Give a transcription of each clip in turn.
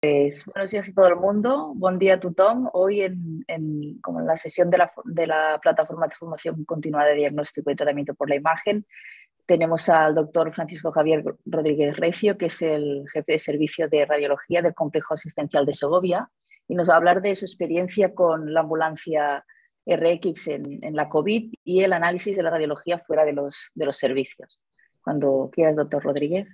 Pues, buenos días a todo el mundo. Buen día a tu Tom. Hoy en, como en la sesión de la, de la, plataforma de formación continuada de diagnóstico y tratamiento por la imagen, tenemos al doctor Francisco Javier Rodríguez Recio, que es el jefe de servicio de radiología del complejo asistencial de Segovia, y nos va a hablar de su experiencia con la ambulancia RX en, en la COVID y el análisis de la radiología fuera de los, de los servicios. Cuando quieras, doctor Rodríguez.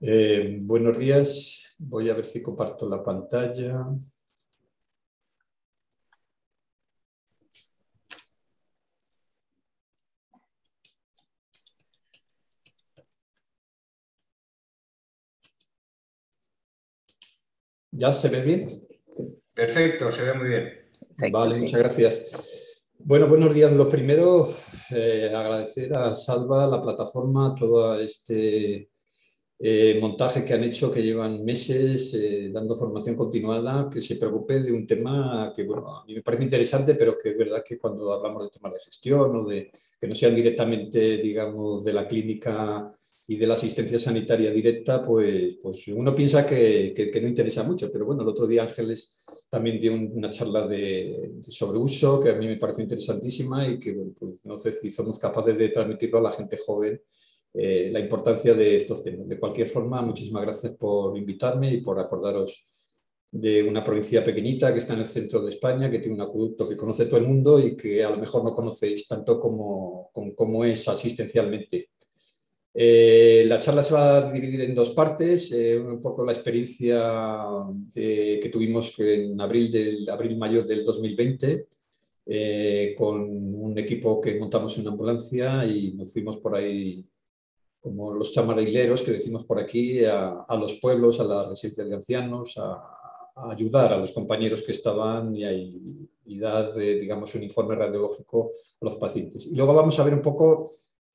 Eh, buenos días, voy a ver si comparto la pantalla. ¿Ya se ve bien? Perfecto, se ve muy bien. Vale, muchas gracias. Bueno, buenos días. Lo primero, eh, agradecer a Salva, la plataforma, todo este eh, montaje que han hecho, que llevan meses eh, dando formación continuada, que se preocupe de un tema que, bueno, a mí me parece interesante, pero que es verdad que cuando hablamos de temas de gestión o de que no sean directamente, digamos, de la clínica y de la asistencia sanitaria directa, pues, pues uno piensa que, que, no interesa mucho. Pero bueno, el otro día Ángeles también dio una charla de, sobre uso que a mí me pareció interesantísima y que pues, no sé si somos capaces de transmitirlo a la gente joven eh, la importancia de estos temas. De cualquier forma, muchísimas gracias por invitarme y por acordaros de una provincia pequeñita que está en el centro de España, que tiene un acueducto que conoce todo el mundo y que a lo mejor no conocéis tanto como, como, es asistencialmente. Eh, la charla se va a dividir en dos partes, eh, un poco la experiencia que tuvimos en abril del abril-mayo del 2020, con un equipo que montamos una ambulancia y nos fuimos por ahí como los chamarilleros que decimos por aquí, a, los pueblos, a las residencias de ancianos, a, ayudar a los compañeros que estaban y, y dar, eh, digamos, un informe radiológico a los pacientes. Y luego vamos a ver un poco,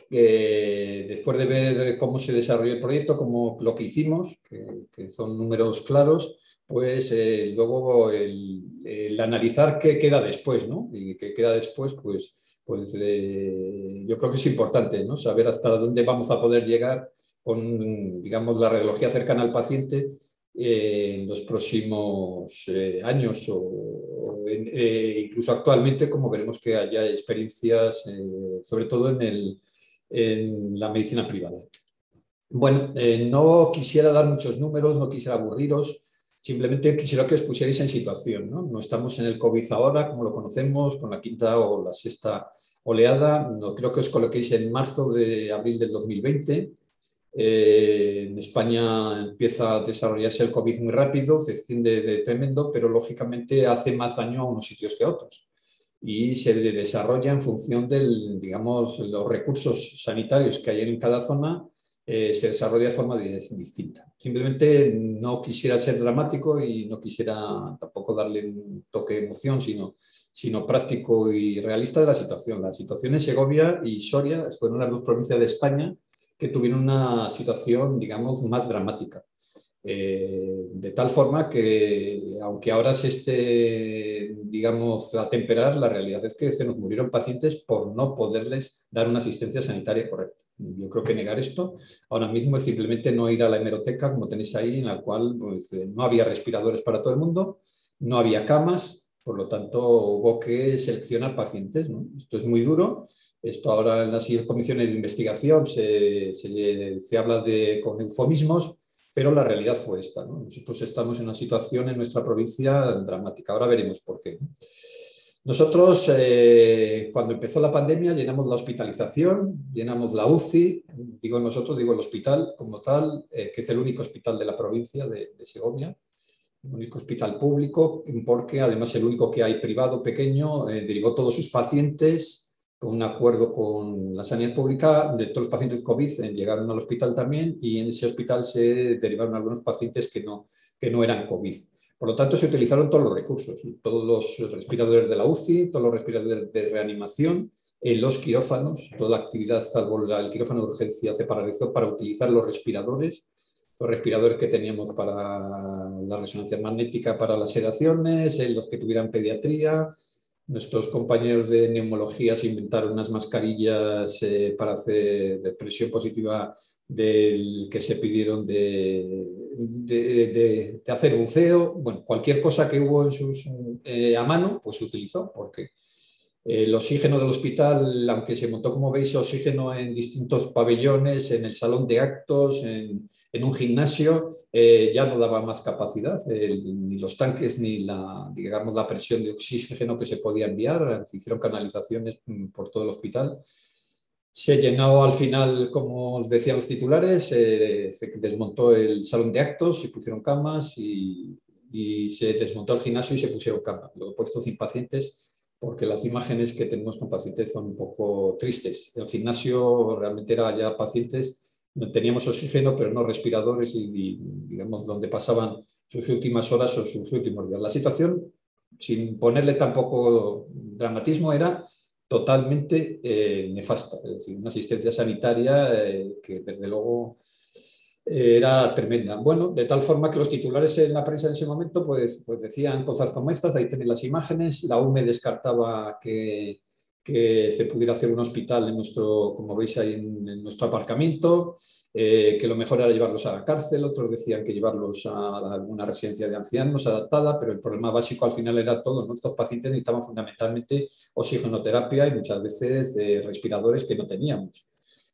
eh, después de ver cómo se desarrolló el proyecto, cómo lo que hicimos, que, son números claros, pues eh, luego el, el, analizar qué queda después, ¿no? Y qué queda después, pues pues eh, yo creo que es importante ¿no? saber hasta dónde vamos a poder llegar con, digamos, la radiología cercana al paciente eh, en los próximos eh, años o, incluso actualmente, como veremos que haya experiencias, sobre todo en, el, en, la medicina privada. Bueno, no quisiera dar muchos números, no quisiera aburriros, simplemente quisiera que os pusierais en situación. ¿no? estamos en el COVID ahora, como lo conocemos, con la quinta o la sexta oleada. No, creo que os coloquéis en marzo de abril del 2020. Eh, en España empieza a desarrollarse el COVID muy rápido, se extiende de tremendo, pero lógicamente hace más daño a unos sitios que a otros. Y se desarrolla en función de los recursos sanitarios que hay en cada zona eh, se desarrolla de forma distinta. Simplemente no quisiera ser dramático y no quisiera tampoco darle un toque de emoción, sino, sino práctico y realista de la situación. La situación en Segovia y Soria fueron las dos provincias de España que tuvieron una situación, digamos, más dramática. Eh, de tal forma que, aunque ahora se esté, digamos, a temperar, la realidad es que se nos murieron pacientes por no poderles dar una asistencia sanitaria correcta. Yo creo que negar esto ahora mismo es simplemente no ir a la hemeroteca, como tenéis ahí, en la cual pues, eh, no había respiradores para todo el mundo, no había camas, por lo tanto hubo que seleccionar pacientes. Esto es muy duro. Esto ahora en las comisiones de investigación se, se, habla de, con eufemismos, pero la realidad fue esta. Nosotros estamos en una situación en nuestra provincia dramática. Ahora veremos por qué. Nosotros, eh, cuando empezó la pandemia, llenamos la hospitalización, llenamos la UCI, digo nosotros, digo el hospital como tal, eh, que es el único hospital de la provincia de, Segovia, el único hospital público, porque además el único que hay privado pequeño, eh, derivó todos sus pacientes con un acuerdo con la sanidad pública, de todos los pacientes COVID llegaron al hospital también y en ese hospital se derivaron algunos pacientes que no, que no eran COVID. Por lo tanto, se utilizaron todos los recursos, todos los respiradores de la UCI, todos los respiradores de reanimación, en los quirófanos, toda la actividad salvo el quirófano de urgencia se paralizó para utilizar los respiradores, los respiradores que teníamos para la resonancia magnética para las sedaciones, en los que tuvieran pediatría. Nuestros compañeros de neumología se inventaron unas mascarillas eh, para hacer presión positiva del que se pidieron de de, hacer buceo, bueno, cualquier cosa que hubo en sus, eh, a mano, pues se utilizó, porque el oxígeno del hospital, aunque se montó, como veis, oxígeno en distintos pabellones, en el salón de actos, en, un gimnasio, eh, ya no daba más capacidad, ni los tanques ni la, digamos, la presión de oxígeno que se podía enviar, se hicieron canalizaciones mm, por todo el hospital. Se llenó al final, como decían los titulares, se desmontó el salón de actos, se pusieron camas y, y se desmontó el gimnasio y se pusieron camas. Lo puesto sin pacientes porque las imágenes que tenemos con pacientes son un poco tristes. El gimnasio realmente era ya pacientes, teníamos oxígeno, pero no respiradores y, digamos, donde pasaban sus últimas horas o sus últimos días. La situación, sin ponerle tampoco dramatismo, era totalmente eh, nefasta. Es decir, una asistencia sanitaria eh, que desde luego era tremenda. Bueno, de tal forma que los titulares en la prensa en ese momento pues, pues decían cosas como estas, ahí tenéis las imágenes, la UME descartaba que, que se pudiera hacer un hospital en nuestro, como veis ahí en, nuestro aparcamiento, eh, que lo mejor era llevarlos a la cárcel, otros decían que llevarlos a alguna residencia de ancianos adaptada, pero el problema básico al final era todo, nuestros pacientes necesitaban fundamentalmente oxigenoterapia y muchas veces eh, respiradores que no teníamos.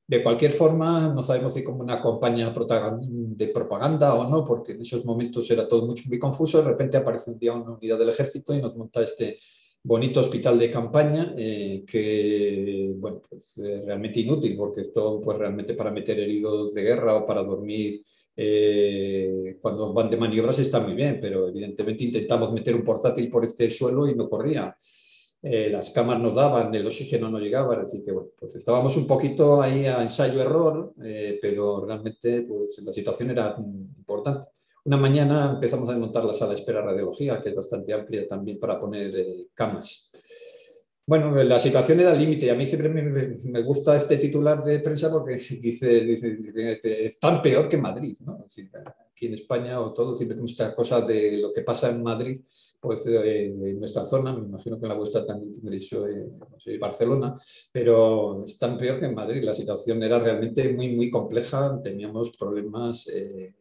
De cualquier forma, no sabemos si como una campaña de propaganda o no, porque en esos momentos era todo mucho muy confuso. De repente aparece un día una unidad del ejército y nos monta este bonito hospital de campaña eh, que, bueno, pues eh, realmente inútil, porque esto pues realmente para meter heridos de guerra o para dormir eh, cuando van de maniobras está muy bien, pero evidentemente intentamos meter un portátil por este suelo y no corría. Eh, las camas no daban, el oxígeno no llegaba, decir, que bueno, pues estábamos un poquito ahí a ensayo-error, eh, pero realmente pues, la situación era importante. Una mañana empezamos a desmontar la sala de espera radiología, que es bastante amplia también para poner eh, camas. Bueno, la situación era límite y a mí siempre me, gusta este titular de prensa porque dice, dice, es tan peor que Madrid. ¿no? Aquí en España o todo, siempre tenemos esta cosa de lo que pasa en Madrid, pues eh, en nuestra zona, me imagino que en la vuestra también tendréis eh, Barcelona, pero es tan peor que en Madrid. La situación era realmente muy, muy compleja, teníamos problemas eh,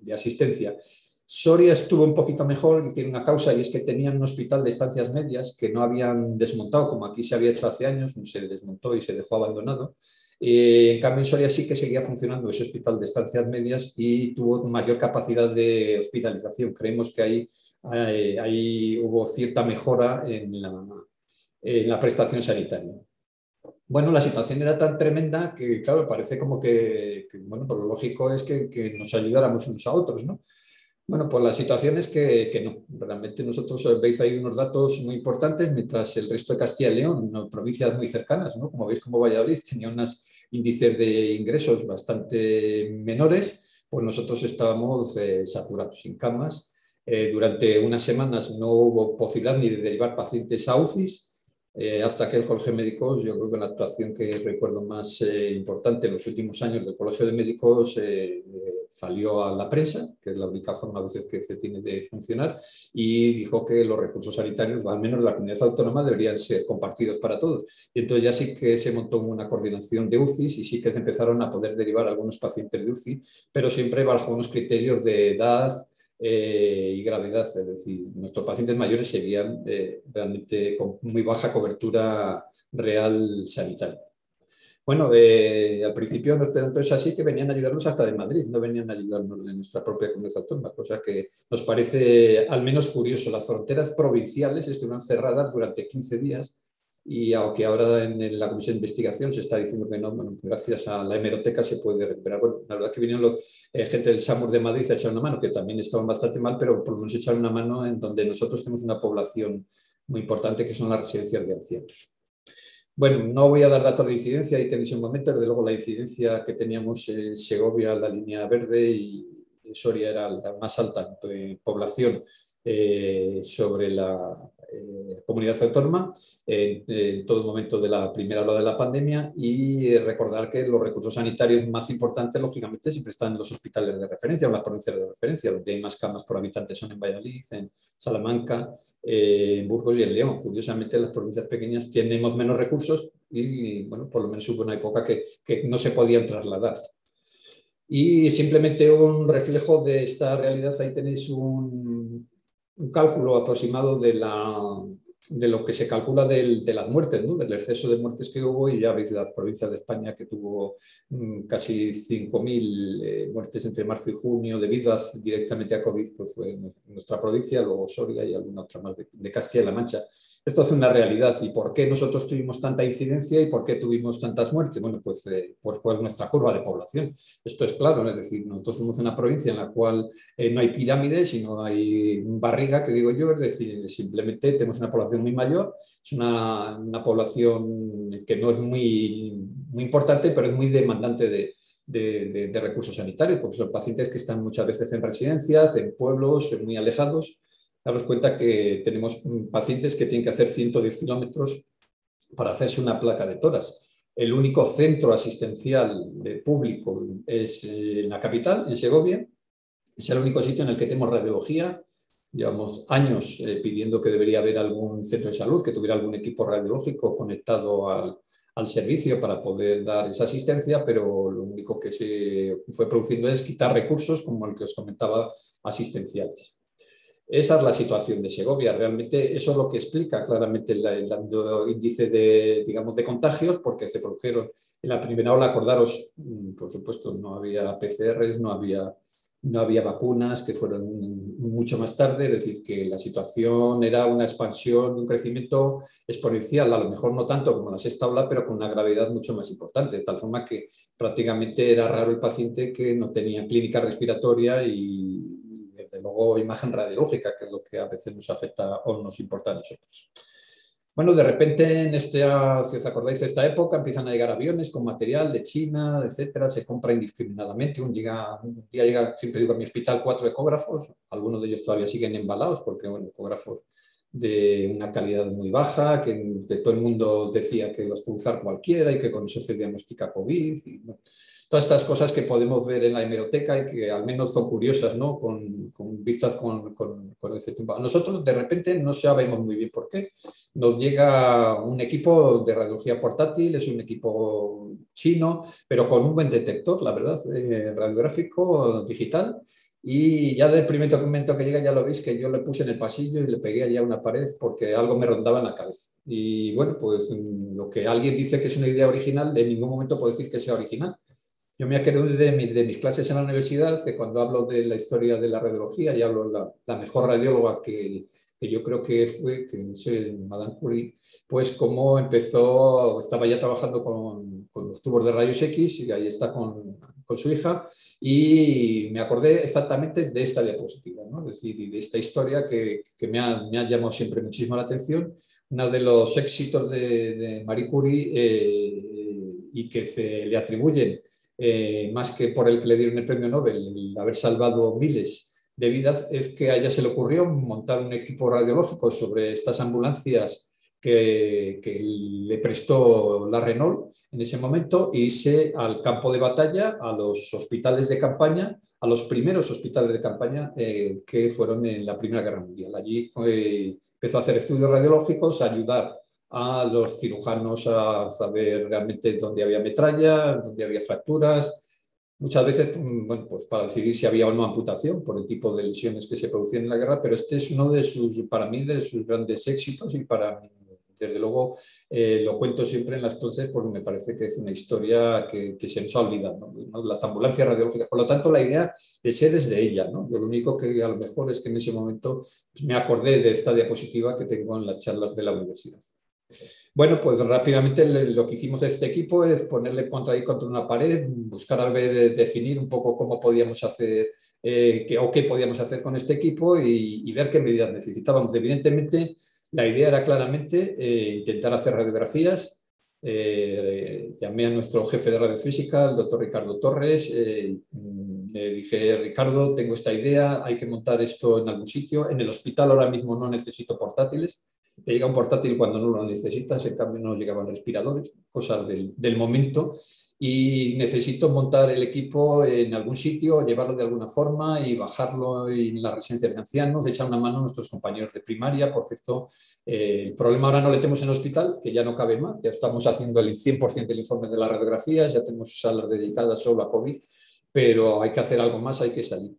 de asistencia. Soria estuvo un poquito mejor y tiene una causa y es que tenían un hospital de estancias medias que no habían desmontado como aquí se había hecho hace años, se desmontó y se dejó abandonado. Eh, en cambio, en Soria sí que seguía funcionando ese hospital de estancias medias y tuvo mayor capacidad de hospitalización. Creemos que ahí, eh, ahí hubo cierta mejora en la, en la, prestación sanitaria. Bueno, la situación era tan tremenda que, claro, parece como que, bueno, por lo lógico es que, que nos ayudáramos unos a otros, ¿no? Bueno, pues la situación es que, que, no. Realmente nosotros eh, veis ahí unos datos muy importantes, mientras el resto de Castilla y León, provincias muy cercanas, ¿no? como veis como Valladolid, tenía unos índices de ingresos bastante menores, pues nosotros estábamos eh, saturados, sin camas. Eh, durante unas semanas no hubo posibilidad ni de derivar pacientes a UCIs, hasta que el Colegio de Médicos, yo creo que la actuación que recuerdo más importante en los últimos años del Colegio de Médicos salió a la prensa, que es la única forma a veces que se tiene de funcionar, y dijo que los recursos sanitarios, al menos de la comunidad autónoma, deberían ser compartidos para todos. Y entonces ya sí que se montó una coordinación de UCI y sí que se empezaron a poder derivar algunos pacientes de UCI, pero siempre bajo unos criterios de edad, eh, y gravedad, es decir, nuestros pacientes mayores serían eh, realmente con muy baja cobertura real sanitaria. Bueno, eh, al principio tanto es así que venían a ayudarnos hasta de Madrid, no venían a ayudarnos de nuestra propia comunidad autónoma, cosa que nos parece al menos curioso. Las fronteras provinciales estuvieron cerradas durante 15 días y aunque ahora en la comisión de investigación se está diciendo que no, gracias a la hemeroteca se puede recuperar. Bueno, la verdad que vinieron los, eh, gente del SAMUR de Madrid a echar una mano, que también estaban bastante mal, pero por lo menos echaron una mano en donde nosotros tenemos una población muy importante que son las residencias de ancianos. Bueno, no voy a dar datos de incidencia, ahí tenéis un momento, desde luego la incidencia que teníamos en Segovia, la línea verde, y Soria era la más alta en población eh, sobre la, eh, comunidad autónoma en, todo el momento de la primera ola de la pandemia y eh, recordar que los recursos sanitarios más importantes, lógicamente, siempre están en los hospitales de referencia o las provincias de referencia, donde hay más camas por habitante son en Valladolid, en Salamanca, eh, en Burgos y en León. Curiosamente, las provincias pequeñas tenemos menos recursos y, bueno, por lo menos hubo una época que, que no se podían trasladar. Y simplemente un reflejo de esta realidad, ahí tenéis un, un cálculo aproximado de la, de lo que se calcula del, de las muertes, del exceso de muertes que hubo y ya veis las provincias de España que tuvo mm, casi 5.000 eh, muertes entre marzo y junio debido directamente a COVID, pues fue nuestra provincia, luego Soria y alguna otra más de, de Castilla-La Mancha. Esto es una realidad. ¿Y por qué nosotros tuvimos tanta incidencia y por qué tuvimos tantas muertes? Bueno, pues eh, por, nuestra curva de población. Esto es claro, es decir, nosotros somos una provincia en la cual eh, no hay pirámides, sino hay barriga, que digo yo, es decir, simplemente tenemos una población muy mayor, es una, una población que no es muy, muy importante, pero es muy demandante de, de, de, recursos sanitarios, porque son pacientes que están muchas veces en residencias, en pueblos muy alejados, daros cuenta que tenemos pacientes que tienen que hacer 110 kilómetros para hacerse una placa de toras. El único centro asistencial de público es eh, en la capital, en Segovia. Es el único sitio en el que tenemos radiología. Llevamos años eh, pidiendo que debería haber algún centro de salud que tuviera algún equipo radiológico conectado al, al servicio para poder dar esa asistencia, pero lo único que se fue produciendo es quitar recursos como el que os comentaba asistenciales. Esa es la situación de Segovia. Realmente eso es lo que explica claramente el, índice de, digamos, de contagios, porque se produjeron en la primera ola, acordaros, mm, por supuesto, no había PCRs, no había, no había vacunas, que fueron mucho más tarde, es decir, que la situación era una expansión, un crecimiento exponencial, a lo mejor no tanto como la sexta ola, pero con una gravedad mucho más importante, de tal forma que prácticamente era raro el paciente que no tenía clínica respiratoria y desde luego imagen radiológica, que es lo que a veces nos afecta o nos importa a nosotros. Bueno, de repente, en este, si os acordáis de esta época, empiezan a llegar aviones con material de China, etcétera, se compra indiscriminadamente. Un, día llega, siempre digo, a mi hospital cuatro ecógrafos, algunos de ellos todavía siguen embalados porque, bueno, ecógrafos de una calidad muy baja, que, todo el mundo decía que los puede usar cualquiera y que con eso se diagnostica COVID. Y, todas estas cosas que podemos ver en la hemeroteca y que al menos son curiosas, ¿no? Con, con vistas con, con, con, este tiempo. Nosotros de repente no sabemos muy bien por qué. Nos llega un equipo de radiología portátil, es un equipo chino, pero con un buen detector, la verdad, eh, radiográfico digital. Y ya del primer documento que llega, ya lo veis que yo le puse en el pasillo y le pegué allá a una pared porque algo me rondaba en la cabeza. Y bueno, pues lo que alguien dice que es una idea original, en ningún momento puedo decir que sea original. Yo me acuerdo de, mis clases en la universidad, de cuando hablo de la historia de la radiología y hablo la, la mejor radióloga que, yo creo que fue, que es Madame Curie, pues cómo empezó, estaba ya trabajando con, con, los tubos de rayos X y ahí está con, con su hija y me acordé exactamente de esta diapositiva, ¿no? es decir, de esta historia que, que me, ha, me, ha, llamado siempre muchísimo la atención. Uno de los éxitos de, de Marie Curie eh, y que se le atribuyen eh, más que por el que le dieron el premio Nobel, el haber salvado miles de vidas, es que a ella se le ocurrió montar un equipo radiológico sobre estas ambulancias que, le prestó la Renault en ese momento e irse al campo de batalla, a los hospitales de campaña, a los primeros hospitales de campaña eh, que fueron en la Primera Guerra Mundial. Allí eh, empezó a hacer estudios radiológicos, a ayudar a los cirujanos a saber realmente dónde había metralla, dónde había fracturas. Muchas veces, mm, bueno, pues para decidir si había o no amputación por el tipo de lesiones que se producían en la guerra, pero este es uno de sus, para mí, de sus grandes éxitos y para desde luego, eh, lo cuento siempre en las clases porque me parece que es una historia que, se nos ha olvidado, las ambulancias radiológicas. Por lo tanto, la idea de ser es de ella. ¿no? Yo lo único que a lo mejor es que en ese momento pues, me acordé de esta diapositiva que tengo en las charlas de la universidad. Bueno, pues rápidamente lo que hicimos este equipo es ponerle contra contra una pared, buscar a ver, definir un poco cómo podíamos hacer eh, qué, o qué podíamos hacer con este equipo y, ver qué medidas necesitábamos. Evidentemente, la idea era claramente eh, intentar hacer radiografías. Eh, llamé a nuestro jefe de radiofísica, el doctor Ricardo Torres. Eh, le dije, Ricardo, tengo esta idea, hay que montar esto en algún sitio. En el hospital ahora mismo no necesito portátiles te llega un portátil cuando no lo necesitas, en cambio no llegaban respiradores, cosas del, del, momento, y necesito montar el equipo en algún sitio, llevarlo de alguna forma y bajarlo en la residencia de ancianos, echar una mano a nuestros compañeros de primaria, porque esto, eh, el problema ahora no lo tenemos en el hospital, que ya no cabe más, ya estamos haciendo el 100% del informe de las radiografías, ya tenemos salas dedicadas solo a COVID, pero hay que hacer algo más, hay que salir.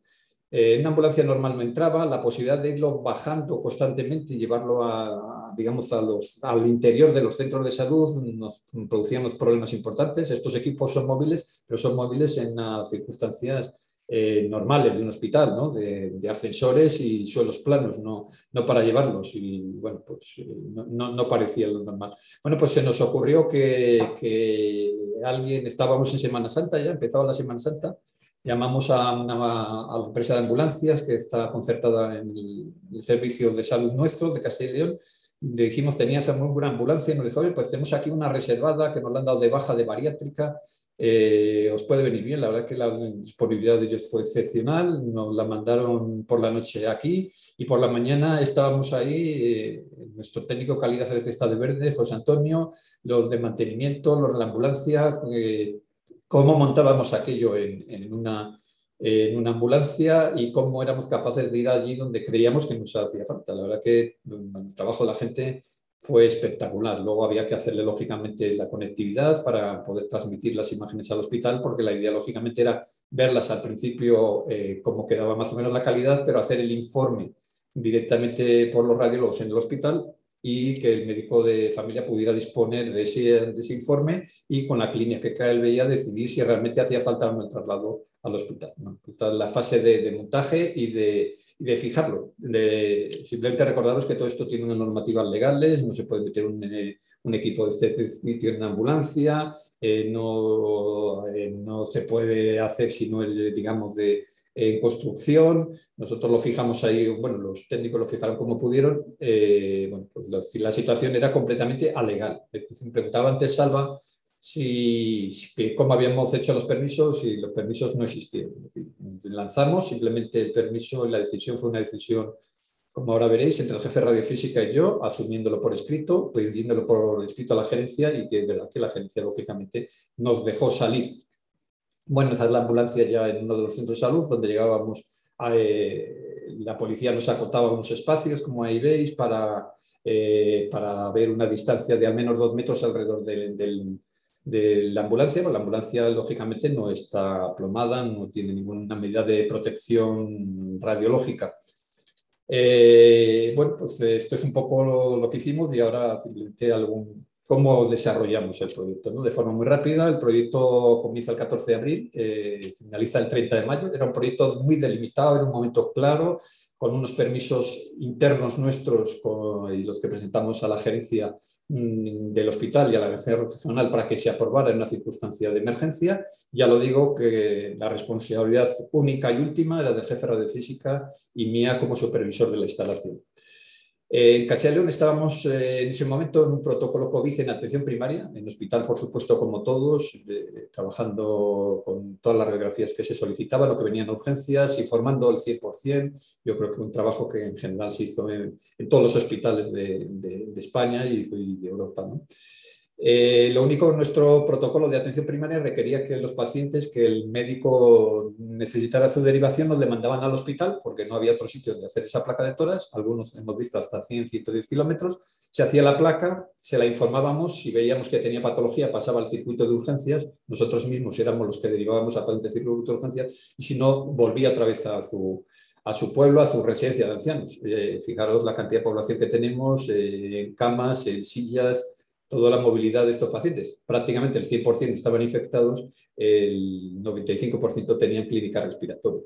Eh, una ambulancia normal no entraba, la posibilidad de irlo bajando constantemente y llevarlo a, digamos, a los, al interior de los centros de salud nos producían unos problemas importantes. Estos equipos son móviles, pero son móviles en circunstancias eh, normales de un hospital, ¿no? de, ascensores y suelos planos, no, no para llevarlos. Y bueno, pues eh, no, no, parecía lo normal. Bueno, pues se nos ocurrió que, que alguien, estábamos en Semana Santa ya, empezaba la Semana Santa, llamamos a, una, a empresa de ambulancias que está concertada en el, servicio de salud nuestro de Castilla y León. Le dijimos, tenía esa muy ambulancia y nos dijo, pues tenemos aquí una reservada que nos la han dado de baja de bariátrica, eh, os puede venir bien. La verdad que la disponibilidad de ellos fue excepcional, nos la mandaron por la noche aquí y por la mañana estábamos ahí, eh, nuestro técnico calidad de Cesta de Verde, José Antonio, los de mantenimiento, los de la ambulancia, eh, cómo montábamos aquello en, una, ambulancia y cómo éramos capaces de ir allí donde creíamos que nos hacía falta. La verdad que el trabajo de la gente fue espectacular. Luego había que hacerle lógicamente la conectividad para poder transmitir las imágenes al hospital, porque la idea lógicamente era verlas al principio eh, cómo quedaba más o menos la calidad, pero hacer el informe directamente por los radiólogos en el hospital y que el médico de familia pudiera disponer de ese, de ese informe y con la clínica que él veía decidir si realmente hacía falta o no el traslado al hospital. la fase de, montaje y de, de fijarlo. De, simplemente recordaros que todo esto tiene unas normativas legales, no se puede meter un, eh, un equipo de este sitio en una ambulancia, eh, no, eh, no se puede hacer si no es, digamos, de en construcción, nosotros lo fijamos ahí, bueno, los técnicos lo fijaron como pudieron, eh, pues la, situación era completamente alegal. Me preguntaba antes Salva si, cómo habíamos hecho los permisos y los permisos no existieron. lanzamos simplemente el permiso y la decisión fue una decisión, como ahora veréis, entre el jefe de radiofísica y yo, asumiéndolo por escrito, pidiéndolo por escrito a la gerencia y que verdad que la gerencia lógicamente nos dejó salir bueno, esa es la ambulancia ya en uno de los centros de salud, donde llegábamos, eh, la policía nos acotaba unos espacios, como ahí veis, para, eh, para ver una distancia de al menos dos metros alrededor de la ambulancia. la ambulancia, lógicamente, no está plomada, no tiene ninguna medida de protección radiológica. Eh, bueno, pues esto es un poco lo, lo que hicimos y ahora simplemente algún, cómo desarrollamos el proyecto. De forma muy rápida, el proyecto comienza el 14 de abril, eh, finaliza el 30 de mayo. Era un proyecto muy delimitado, era un momento claro, con unos permisos internos nuestros y los que presentamos a la gerencia mm, del hospital y a la gerencia regional para que se aprobara en una circunstancia de emergencia. Ya lo digo que la responsabilidad única y última era del jefe de radiofísica y mía como supervisor de la instalación. En Castilla y León estábamos eh, en ese momento en un protocolo COVID en atención primaria, en hospital, por supuesto, como todos, eh, trabajando con todas las radiografías que se solicitaban, lo que venían urgencias, informando al 100%. Yo creo que un trabajo que en general se hizo en, todos los hospitales de, España y, y de Europa. ¿no? Eh, lo único, nuestro protocolo de atención primaria requería que los pacientes que el médico necesitara su derivación nos demandaban al hospital porque no había otro sitio donde hacer esa placa de toras. Algunos hemos visto hasta 100, 110 kilómetros. Se hacía la placa, se la informábamos. Si veíamos que tenía patología, pasaba al circuito de urgencias. Nosotros mismos éramos los que derivábamos a paciente circuito de urgencias y si no, volvía otra vez a su, a su pueblo, a su residencia de ancianos. Eh, fijaros la cantidad de población que tenemos eh, en camas, en sillas toda la movilidad de estos pacientes. Prácticamente el 100% estaban infectados, el 95% tenían clínica respiratoria.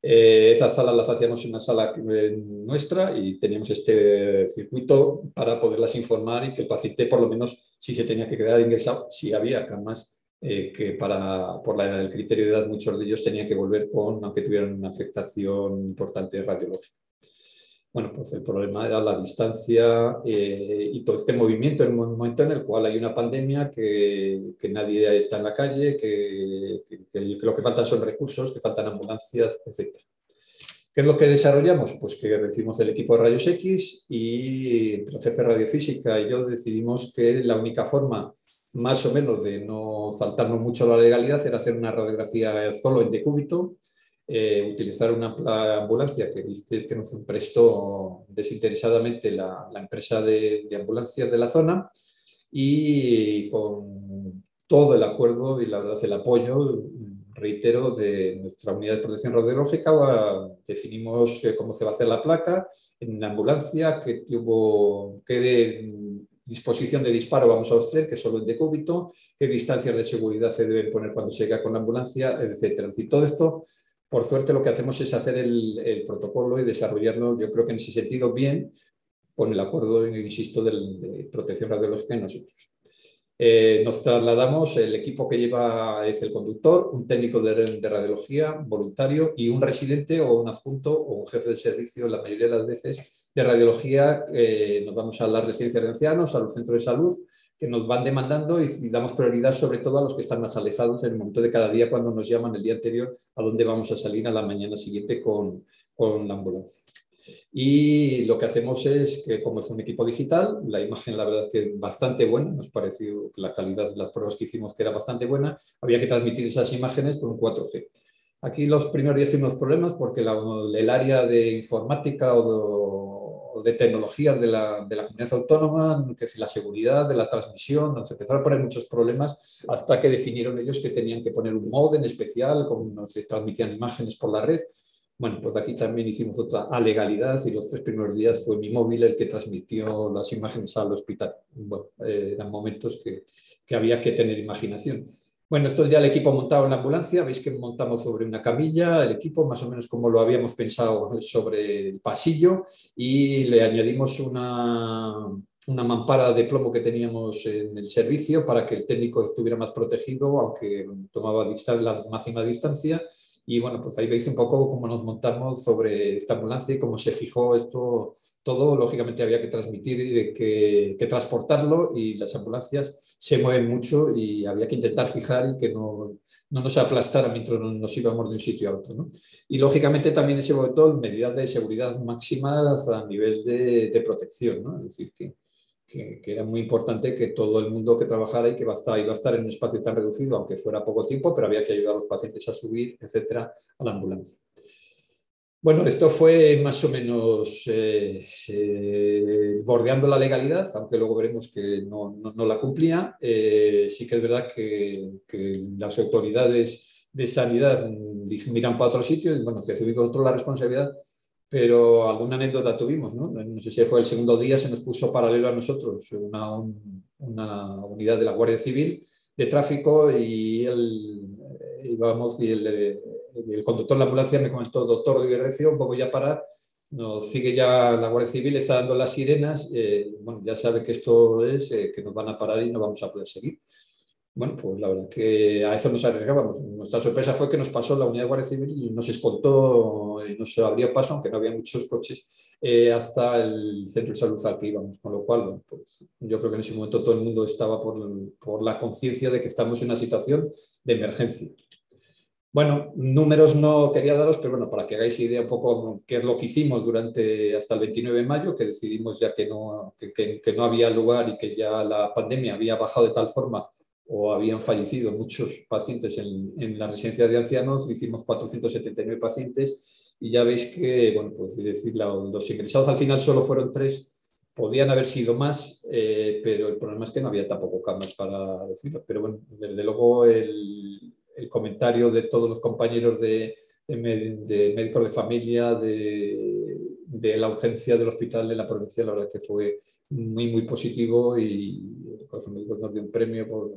Eh, esas salas las hacíamos en una sala nuestra y teníamos este circuito para poderlas informar y que el paciente, por lo menos, si se tenía que quedar ingresado, si había camas, eh, que para, por la, el criterio de edad muchos de ellos tenían que volver con, aunque tuvieran una afectación importante radiológica. Bueno, pues el problema era la distancia eh, y todo este movimiento en un momento en el cual hay una pandemia, que, nadie está en la calle, que, lo que faltan son recursos, que faltan ambulancias, etc. ¿Qué es lo que desarrollamos? Pues que recibimos el equipo de rayos X y el jefe de radiofísica y yo decidimos que la única forma más o menos de no saltarnos mucho la legalidad era hacer una radiografía solo en decúbito, eh, utilizar una ambulancia que, que nos prestó desinteresadamente la, la empresa de, de, ambulancias de la zona y con todo el acuerdo y la verdad el apoyo reitero, de nuestra unidad de protección radiológica, definimos cómo se va a hacer la placa en la ambulancia, qué, tuvo, qué de disposición de disparo vamos a hacer, que solo en decúbito, qué distancias de seguridad se deben poner cuando se llega con la ambulancia, etc. Y todo esto, por suerte, lo que hacemos es hacer el, el protocolo y desarrollarlo, yo creo que en ese sentido, bien, con el acuerdo, insisto, de protección radiológica en nosotros. Eh, nos trasladamos, el equipo que lleva es el conductor, un técnico de, radiología, voluntario y un residente o un adjunto o un jefe de servicio, la mayoría de las veces, de radiología. Eh, nos vamos a las residencias de ancianos, a los centros de salud, que nos van demandando y, damos prioridad sobre todo a los que están más alejados en el momento de cada día cuando nos llaman el día anterior a dónde vamos a salir a la mañana siguiente con, con la ambulancia. Y lo que hacemos es que, como es un equipo digital, la imagen la verdad que bastante buena, nos pareció que la calidad de las pruebas que hicimos que era bastante buena, había que transmitir esas imágenes con un 4G. Aquí los primeros días tuvimos problemas porque el área de informática o de, tecnologías de la, de la, comunidad autónoma, que es la seguridad de la transmisión, nos empezaron a poner muchos problemas hasta que definieron ellos que tenían que poner un modem especial, como se transmitían imágenes por la red, bueno, pues aquí también hicimos otra alegalidad y los tres primeros días fue mi móvil el que transmitió las imágenes al hospital. Bueno, eh, eran momentos que, que, había que tener imaginación. Bueno, esto es ya el equipo montado en la ambulancia. Veis que montamos sobre una camilla el equipo, más o menos como lo habíamos pensado sobre el pasillo y le añadimos una, una mampara de plomo que teníamos en el servicio para que el técnico estuviera más protegido, aunque tomaba la máxima distancia y bueno, pues ahí veis un poco cómo nos montamos sobre esta ambulancia y cómo se fijó esto todo. Lógicamente había que transmitir y que, que, transportarlo y las ambulancias se mueven mucho y había que intentar fijar y que no, no nos aplastara mientras nos íbamos de un sitio a otro. Y lógicamente también ese botón, medidas de seguridad máximas a nivel de, protección. Es decir, que, que, era muy importante que todo el mundo que trabajara y que iba a, estar, iba a estar en un espacio tan reducido, aunque fuera poco tiempo, pero había que ayudar a los pacientes a subir, etcétera, a la ambulancia. Bueno, esto fue más o menos eh, eh, bordeando la legalidad, aunque luego veremos que no, no, la cumplía. Eh, sí que es verdad que, que, las autoridades de sanidad miran para otro sitio y bueno, se adjudica otro la responsabilidad pero alguna anécdota tuvimos, ¿no? No sé si fue el segundo día, se nos puso paralelo a nosotros una, una unidad de la Guardia Civil de tráfico y el, íbamos, y el, el, conductor de la ambulancia me comentó, doctor Recio, un poco ya para, nos sigue ya la Guardia Civil, está dando las sirenas, eh, bueno, ya sabe que esto es, eh, que nos van a parar y no vamos a poder seguir. Bueno, pues la verdad que a eso nos arriesgábamos. Nuestra sorpresa fue que nos pasó la unidad de Guardia Civil y nos escoltó y nos abrió paso, aunque no había muchos coches, eh, hasta el centro de salud al que íbamos. Con lo cual, pues, yo creo que en ese momento todo el mundo estaba por, por la conciencia de que estamos en una situación de emergencia. Bueno, números no quería daros, pero bueno, para que hagáis idea un poco qué es lo que hicimos durante hasta el 29 de mayo, que decidimos ya que no, que, que, que no había lugar y que ya la pandemia había bajado de tal forma o habían fallecido muchos pacientes en, en la residencia de ancianos, hicimos 479 pacientes y ya veis que, bueno, pues decir, los ingresados al final solo fueron tres, podían haber sido más, eh, pero el problema es que no había tampoco camas para decirlo. Pero bueno, desde luego el, el comentario de todos los compañeros de, de, médicos de familia, de, de, la urgencia del hospital en la provincia, la verdad que fue muy, muy positivo y los médicos nos dio un premio por,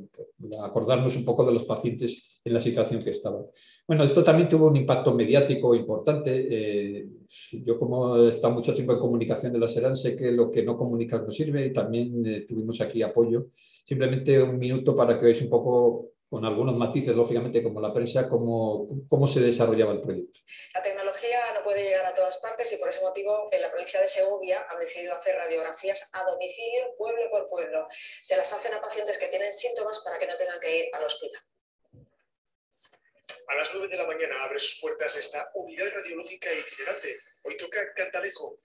acordarnos un poco de los pacientes en la situación que estaban. Bueno, esto también tuvo un impacto mediático importante. Eh, yo como he mucho tiempo en comunicación de la SERAN, sé que lo que no comunica no sirve y también eh, tuvimos aquí apoyo. Simplemente un minuto para que veáis un poco con algunos matices, lógicamente, como la prensa, cómo, cómo se desarrollaba el proyecto. La tecnología no puede llegar a todas partes y por ese motivo en la provincia de Segovia han decidido hacer radiografías a domicilio, pueblo por pueblo. Se las hacen a pacientes que tienen síntomas para que no tengan que ir al hospital. A las 9 de la mañana abre sus puertas esta unidad radiológica itinerante. Hoy toca Cantalejo.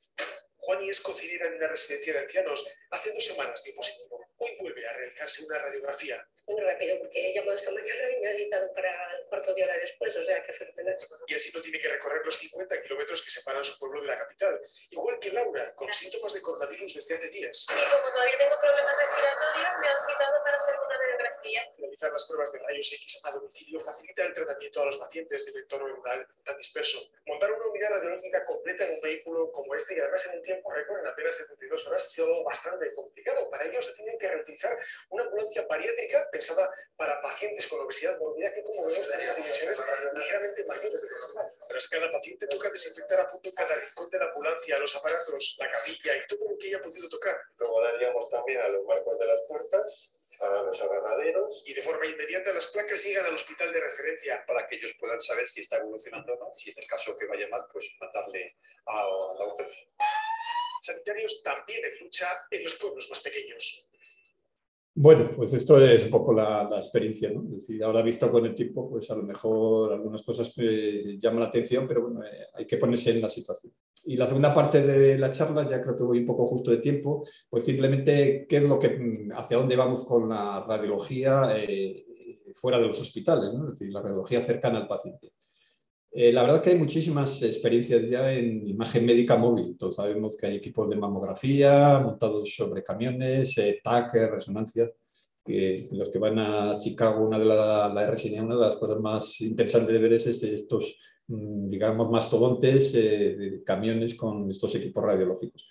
Juani es cocinera en una residencia de ancianos. Hace dos semanas dio positivo. Hoy vuelve a realizarse una radiografía muy rápido, porque ella esta mañana y me ha editado para el cuarto día de después, o sea que fenomenal. Y así no tiene que recorrer los 50 kilómetros que separan su pueblo de la capital. Igual que Laura, con síntomas de coronavirus desde hace días. Y como todavía tengo problemas respiratorios, me han citado para hacer una radiografía Realizar las pruebas de rayos X a domicilio facilita el tratamiento a los pacientes del entorno rural tan disperso. Montar una unidad radiológica completa en un vehículo como este y además en un tiempo récord en apenas 72 horas ha sido bastante complicado. Para ello se tienen que reutilizar una ambulancia bariátrica pensada para pacientes con obesidad morbida que como vemos tenía dimensiones ligeramente mayores de lo normal. Tras cada paciente toca desinfectar a punto cada rincón de la ambulancia, los aparatos, la camilla y todo lo que haya podido tocar. Luego daríamos también a los marcos de las puertas y de forma inmediata las placas llegan al hospital de referencia para que ellos puedan saber si está evolucionando o no, si en el caso que vaya mal, pues mandarle a la urgencia. Sanitarios también en lucha en los pueblos más pequeños. Bueno, pues esto es un poco la, experiencia, ¿no? Es decir, ahora visto con el tiempo, pues a lo mejor algunas cosas llaman la atención, pero bueno, eh, hay que ponerse en la situación. Y la segunda parte de la charla, ya creo que voy un poco justo de tiempo, pues simplemente qué es lo que, hacia dónde vamos con la radiología eh, fuera de los hospitales, ¿no? Es decir, la radiología cercana al paciente. Eh, la verdad que hay muchísimas experiencias ya en imagen médica móvil. Todos sabemos que hay equipos de mamografía montados sobre camiones, eh, TAC, resonancias. Que los que van a Chicago, una de la, la una de las cosas más interesantes de ver es estos, mm, digamos, mastodontes eh, de camiones con estos equipos radiológicos.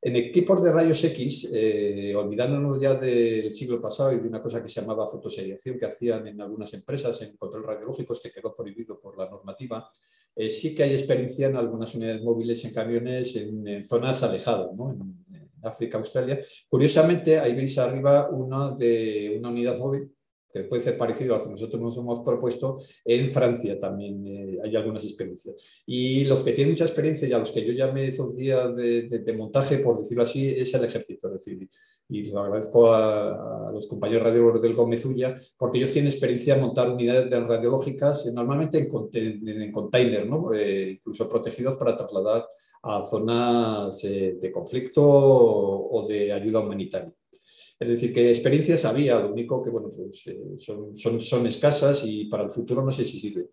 En equipos de rayos X, eh, olvidándonos ya del siglo pasado y de una cosa que se llamaba fotoseriación que hacían en algunas empresas en control radiológico, que quedó prohibido por la normativa, eh, sí que hay experiencia en algunas unidades móviles en camiones en, zonas alejadas, ¿no? en, África, Australia. Curiosamente, ahí veis arriba una, de, una unidad móvil que puede ser parecido a lo que nosotros nos hemos propuesto, en Francia también eh, hay algunas experiencias. Y los que tienen mucha experiencia y a los que yo llamé esos días de, montaje, por decirlo así, es el ejército. Es decir, y les agradezco a, los compañeros radiólogos del Gómezulla, porque ellos tienen experiencia en montar unidades radiológicas eh, normalmente en, en container, ¿no? Eh, incluso protegidos para trasladar a zonas de conflicto o de ayuda humanitaria. Es decir, que experiencias había, lo único que bueno, pues, eh, son, son, escasas y para el futuro no sé si sirve.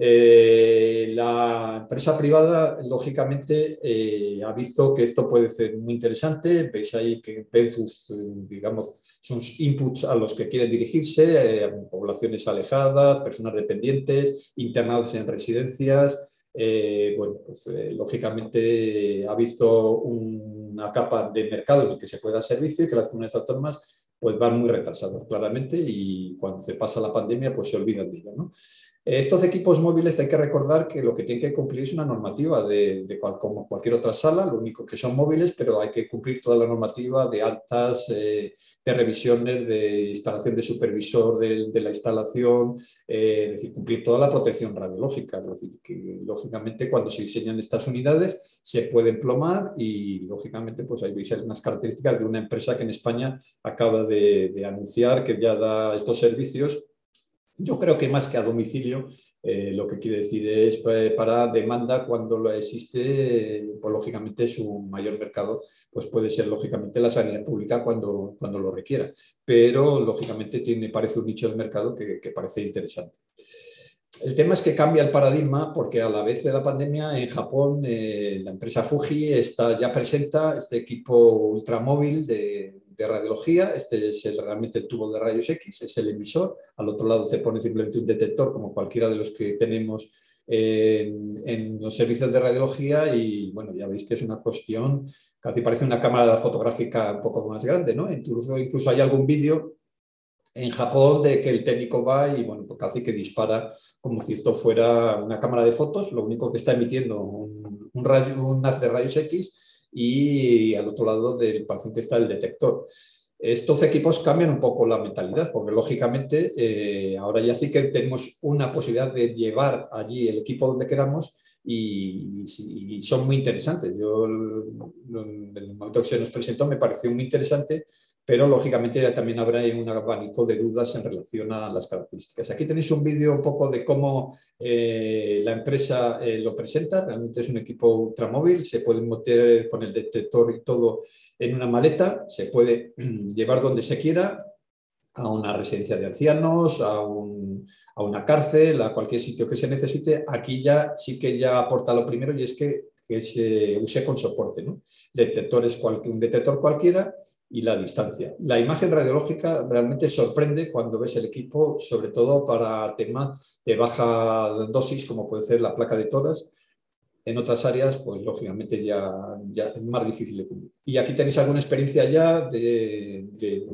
Eh, la empresa privada, lógicamente, eh, ha visto que esto puede ser muy interesante. Veis ahí que ven sus, digamos, inputs a los que quieren dirigirse, poblaciones alejadas, personas dependientes, internados en residencias, bueno, pues lógicamente ha visto una capa de mercado en el que se pueda servicio y que las comunidades autónomas pues van muy retrasadas claramente y cuando se pasa la pandemia pues se olvidan de ello. ¿no? Estos equipos móviles hay que recordar que lo que tienen que cumplir es una normativa de, como cualquier otra sala, lo único que son móviles, pero hay que cumplir toda la normativa de altas, eh, de revisiones, de instalación de supervisor de, la instalación, eh, es decir, cumplir toda la protección radiológica. Es decir, que lógicamente cuando se diseñan estas unidades se pueden plomar y lógicamente pues hay unas características de una empresa que en España acaba de anunciar que ya da estos servicios yo creo que más que a domicilio, eh, lo que quiere decir es eh, para demanda cuando lo existe, pues lógicamente su mayor mercado pues puede ser lógicamente la sanidad pública cuando, cuando lo requiera, pero lógicamente tiene, parece un nicho de mercado que, parece interesante. El tema es que cambia el paradigma porque a la vez de la pandemia en Japón eh, la empresa Fuji está, ya presenta este equipo ultramóvil de, de radiología, este es realmente el tubo de rayos X, es el emisor, al otro lado se pone simplemente un detector como cualquiera de los que tenemos en, los servicios de radiología y bueno, ya veis que es una cuestión, casi parece una cámara fotográfica un poco más grande, ¿no? Incluso, incluso hay algún vídeo en Japón de que el técnico va y bueno, pues casi que dispara como si esto fuera una cámara de fotos, lo único que está emitiendo un, un, rayo, un haz de rayos X y al otro lado del paciente está el detector. Estos equipos cambian un poco la mentalidad, porque lógicamente eh, ahora ya sí que tenemos una posibilidad de llevar allí el equipo donde queramos y, son muy interesantes. Yo, en el momento que se nos presentó, me pareció muy interesante pero lógicamente también habrá un abanico de dudas en relación a las características. Aquí tenéis un vídeo un poco de cómo eh, la empresa eh, lo presenta, realmente es un equipo ultramóvil, se puede meter con el detector y todo en una maleta, se puede llevar donde se quiera, a una residencia de ancianos, a, una cárcel, a cualquier sitio que se necesite. Aquí ya sí que ya aporta lo primero y es que, se use con soporte. ¿no? Detectores, un detector cualquiera y la distancia. La imagen radiológica realmente sorprende cuando ves el equipo, sobre todo para temas de baja dosis, como puede ser la placa de toras. En otras áreas, pues lógicamente ya, ya es más difícil de cumplir. Y aquí tenéis alguna experiencia ya de, de,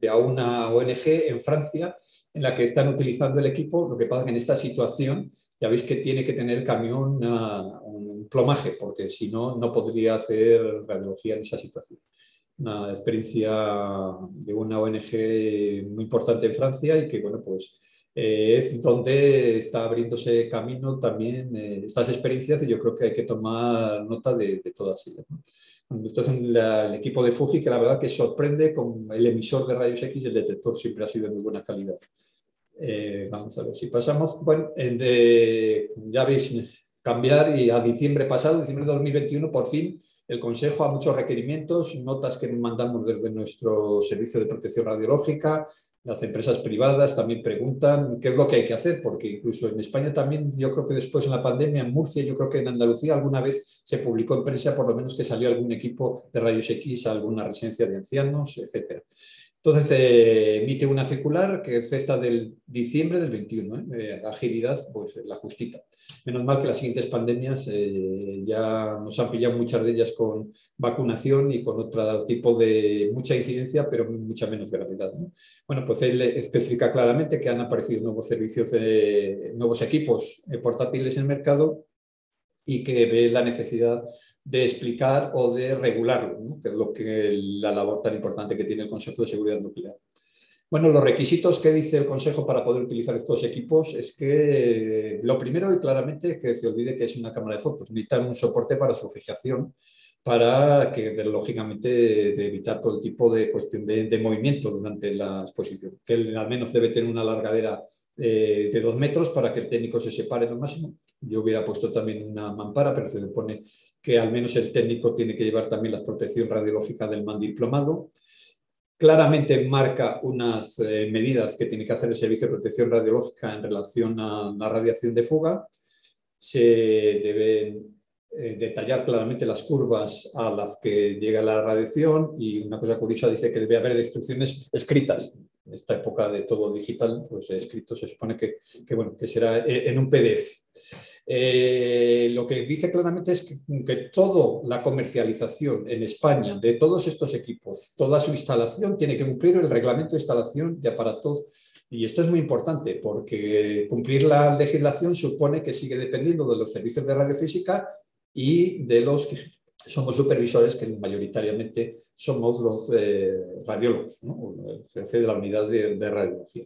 de una ONG en Francia en la que están utilizando el equipo. Lo que pasa que en esta situación ya veis que tiene que tener el camión una, un plomaje, porque si no, no podría hacer radiología en esa situación. Una experiencia de una ONG muy importante en Francia y que, bueno, pues eh, es donde está abriéndose camino también eh, estas experiencias y yo creo que hay que tomar nota de, de todas ellas. ¿no? Esto es la, el equipo de Fuji que la verdad que sorprende con el emisor de rayos X el detector siempre ha sido de muy buena calidad. Eh, vamos a ver si pasamos. Bueno, de, ya veis, cambiar y a diciembre pasado, diciembre de 2021, por fin el Consejo a muchos requerimientos, notas que mandamos desde nuestro servicio de protección radiológica, las empresas privadas también preguntan qué es lo que hay que hacer, porque incluso en España también, yo creo que después en la pandemia, en Murcia, yo creo que en Andalucía alguna vez se publicó en prensa por lo menos que salió algún equipo de rayos X alguna residencia de ancianos, etcétera. Entonces eh, emite una circular que es esta del diciembre del 21, ¿eh? Eh, agilidad, pues la justita. Menos mal que las siguientes pandemias ya nos han pillado muchas de ellas con vacunación y con otro tipo de mucha incidencia, pero mucha menos gravedad. ¿no? Bueno, pues él especifica claramente que han aparecido nuevos servicios, nuevos equipos portátiles en el mercado y que ve la necesidad de explicar o de regularlo, que es lo que la labor tan importante que tiene el Consejo de Seguridad Nuclear. Bueno, los requisitos que dice el Consejo para poder utilizar estos equipos es que lo primero y claramente que se olvide que es una cámara de fotos, necesitan un soporte para su fijación para que lógicamente de evitar todo tipo de cuestión de, de movimiento durante la exposición, que al menos debe tener una largadera eh, de dos metros para que el técnico se separe lo máximo. Yo hubiera puesto también una mampara, pero se supone que al menos el técnico tiene que llevar también la protección radiológica del mandil plomado. Claramente marca unas eh, medidas que tiene que hacer el Servicio de Protección Radiológica en relación a la radiación de fuga. Se deben eh, detallar claramente las curvas a las que llega la radiación y una cosa curiosa dice que debe haber instrucciones escritas. En esta época de todo digital, pues escrito se supone que, que bueno, que será eh, en un PDF. Eh, lo que dice claramente es que, que toda la comercialización en España de todos estos equipos, toda su instalación tiene que cumplir el reglamento de instalación de aparatos y esto es muy importante porque cumplir la legislación supone que sigue dependiendo de los servicios de radiofísica y de los que somos supervisores, que mayoritariamente somos los eh, radiólogos, el jefe de la unidad de, radiología.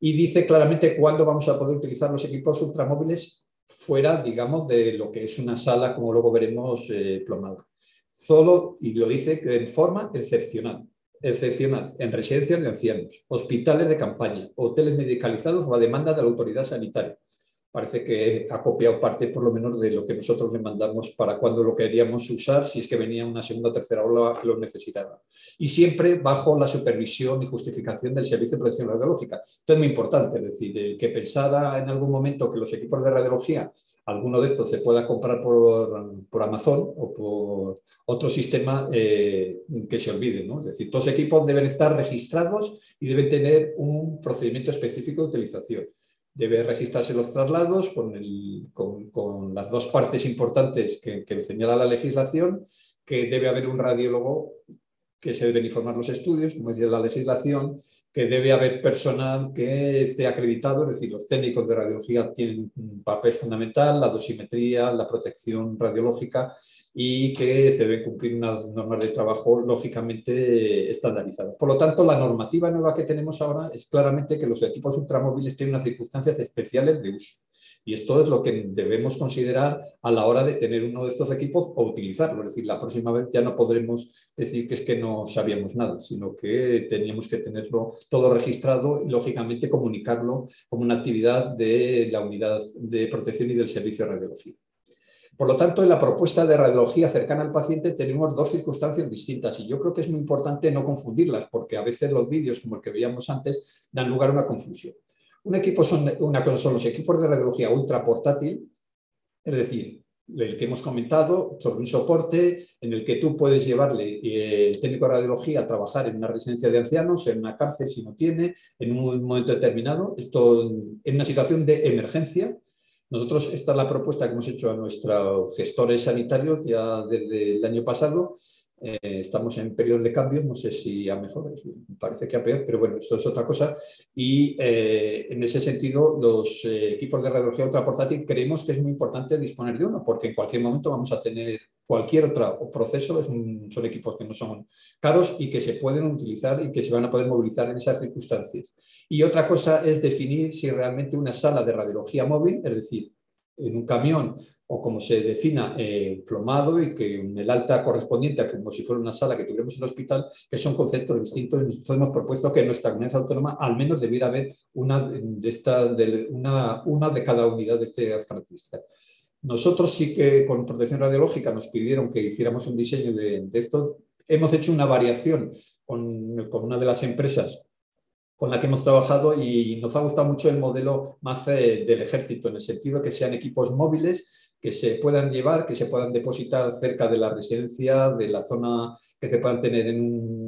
Y dice claramente cuándo vamos a poder utilizar los equipos ultramóviles fuera, digamos, de lo que es una sala, como luego veremos, eh, plomada. Solo, y lo dice en forma excepcional, excepcional en residencias de ancianos, hospitales de campaña, hoteles medicalizados o a demanda de la autoridad sanitaria parece que ha copiado parte por lo menos de lo que nosotros le mandamos para cuando lo queríamos usar, si es que venía una segunda o tercera ola que lo necesitaba. Y siempre bajo la supervisión y justificación del Servicio de Protección Radiológica. Esto es muy importante, es decir, el que pensara en algún momento que los equipos de radiología, alguno de estos se pueda comprar por, por Amazon o por otro sistema, eh, que se olvide. ¿no? Es decir, todos los equipos deben estar registrados y deben tener un procedimiento específico de utilización debe registrarse los traslados con, las dos partes importantes que, que, señala la legislación, que debe haber un radiólogo que se deben informar los estudios, como decía la legislación, que debe haber personal que esté acreditado, es decir, los técnicos de radiología tienen un papel fundamental, la dosimetría, la protección radiológica y que se deben cumplir unas normas de trabajo lógicamente estandarizadas. Por lo tanto, la normativa nueva que tenemos ahora es claramente que los equipos ultramóviles tienen unas circunstancias especiales de uso. Y esto es lo que debemos considerar a la hora de tener uno de estos equipos o utilizarlo. Es decir, la próxima vez ya no podremos decir que es que no sabíamos nada, sino que teníamos que tenerlo todo registrado y, lógicamente, comunicarlo como una actividad de la unidad de protección y del servicio de radiología. Por lo tanto, en la propuesta de radiología cercana al paciente tenemos dos circunstancias distintas y yo creo que es muy importante no confundirlas porque a veces los vídeos, como el que veíamos antes, dan lugar a una confusión. Un equipo son, una cosa son los equipos de radiología ultra portátil, es decir, el que hemos comentado, sobre un soporte en el que tú puedes llevarle eh, el técnico de radiología a trabajar en una residencia de ancianos, en una cárcel si no tiene, en un momento determinado, esto en una situación de emergencia. Nosotros, esta es la propuesta que hemos hecho a nuestros gestores sanitarios ya desde el año pasado eh, estamos en periodo de cambios, no sé si a mejor, parece que a peor, pero bueno, esto es otra cosa. Y eh, en ese sentido, los eh, equipos de radiología ultraportátil creemos que es muy importante disponer de uno, porque en cualquier momento vamos a tener cualquier otro proceso, son equipos que no son caros y que se pueden utilizar y que se van a poder movilizar en esas circunstancias. Y otra cosa es definir si realmente una sala de radiología móvil, es decir, en un camión o como se defina eh, plomado y que en el alta correspondiente a como si fuera una sala que tuviéramos en el hospital, que son conceptos distintos. Nosotros hemos propuesto que en nuestra comunidad autónoma al menos debiera haber una de, cada unidad de estas características. Nosotros sí que con protección radiológica nos pidieron que hiciéramos un diseño de, de esto. Hemos hecho una variación con, con una de las empresas con la que hemos trabajado y nos ha gustado mucho el modelo más eh, del ejército, en el sentido que sean equipos móviles que se puedan llevar, que se puedan depositar cerca de la residencia, de la zona que se puedan tener en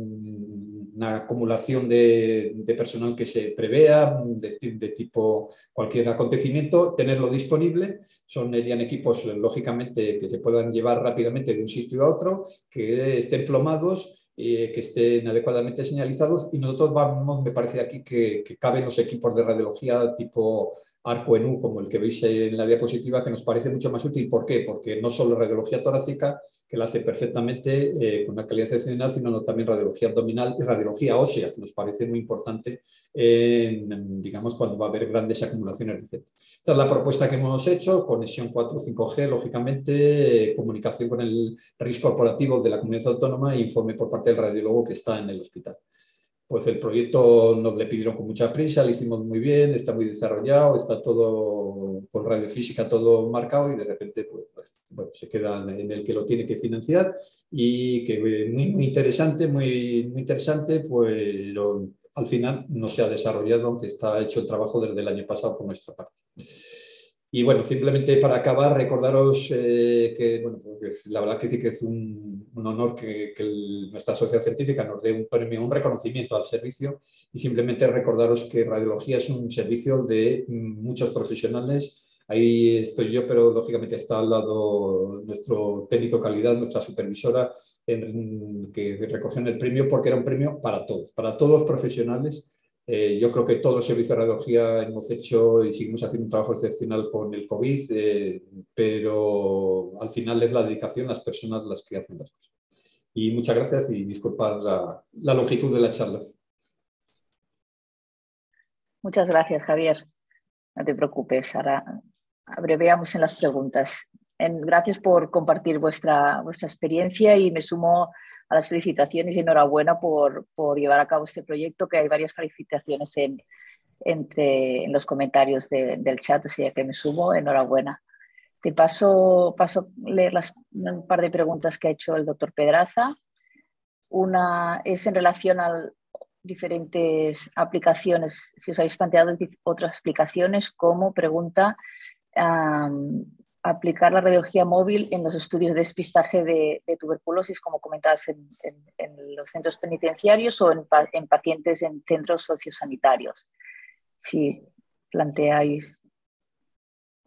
una acumulación de, personal que se prevea, de, tipo cualquier acontecimiento, tenerlo disponible. Son, equipos, lógicamente, que se puedan llevar rápidamente de un sitio a otro, que estén plomados eh, que estén adecuadamente señalizados y nosotros vamos, me parece aquí que, que caben los equipos de radiología tipo arco en U, como el que veis en la diapositiva, que nos parece mucho más útil. ¿Por qué? Porque no solo radiología torácica, que la hace perfectamente eh, con una calidad excepcional, sino también radiología abdominal y radiología ósea, que nos parece muy importante, digamos, cuando va a haber grandes acumulaciones de Esta es la propuesta que hemos hecho, conexión 4 5G, lógicamente, comunicación con el riesgo corporativo de la comunidad autónoma e informe por parte del radiólogo que está en el hospital. Pues el proyecto nos le pidieron con mucha prisa, lo hicimos muy bien, está muy desarrollado, está todo con radiofísica todo marcado y de repente pues, bueno, se queda en el que lo tiene que financiar y que muy, muy interesante, muy, muy interesante, pues al final no se ha desarrollado, aunque está hecho el trabajo desde el año pasado por nuestra parte. Y bueno, simplemente para acabar, recordaros eh, que, bueno, pues la verdad que sí que es un, un honor que, que nuestra sociedad científica nos dé un premio, un reconocimiento al servicio y simplemente recordaros que radiología es un servicio de muchos profesionales Ahí estoy yo, pero lógicamente está al lado nuestro técnico calidad, nuestra supervisora, en, que recogió el premio porque era un premio para todos, para todos los profesionales. Eh, yo creo que todo el servicio de radiología hemos hecho y seguimos haciendo un trabajo excepcional con el COVID, eh, pero al final es la dedicación, las personas las que hacen las cosas. Y muchas gracias y disculpad la, la longitud de la charla. Muchas gracias, Javier. No te preocupes, ahora abreveamos en las preguntas. gracias por compartir vuestra, vuestra experiencia y me sumo a las felicitaciones y enhorabuena por, por llevar a cabo este proyecto, que hay varias felicitaciones en, entre, en los comentarios del chat, sea que me sumo, enhorabuena. Te paso, paso a leer un par de preguntas que ha hecho el doctor Pedraza. Una es en relación a diferentes aplicaciones, si os habéis planteado otras aplicaciones, como pregunta aplicar la radiología móvil en los estudios de despistaje de, tuberculosis, como comentabas, en, los centros penitenciarios o en, pacientes en centros sociosanitarios. Si planteáis.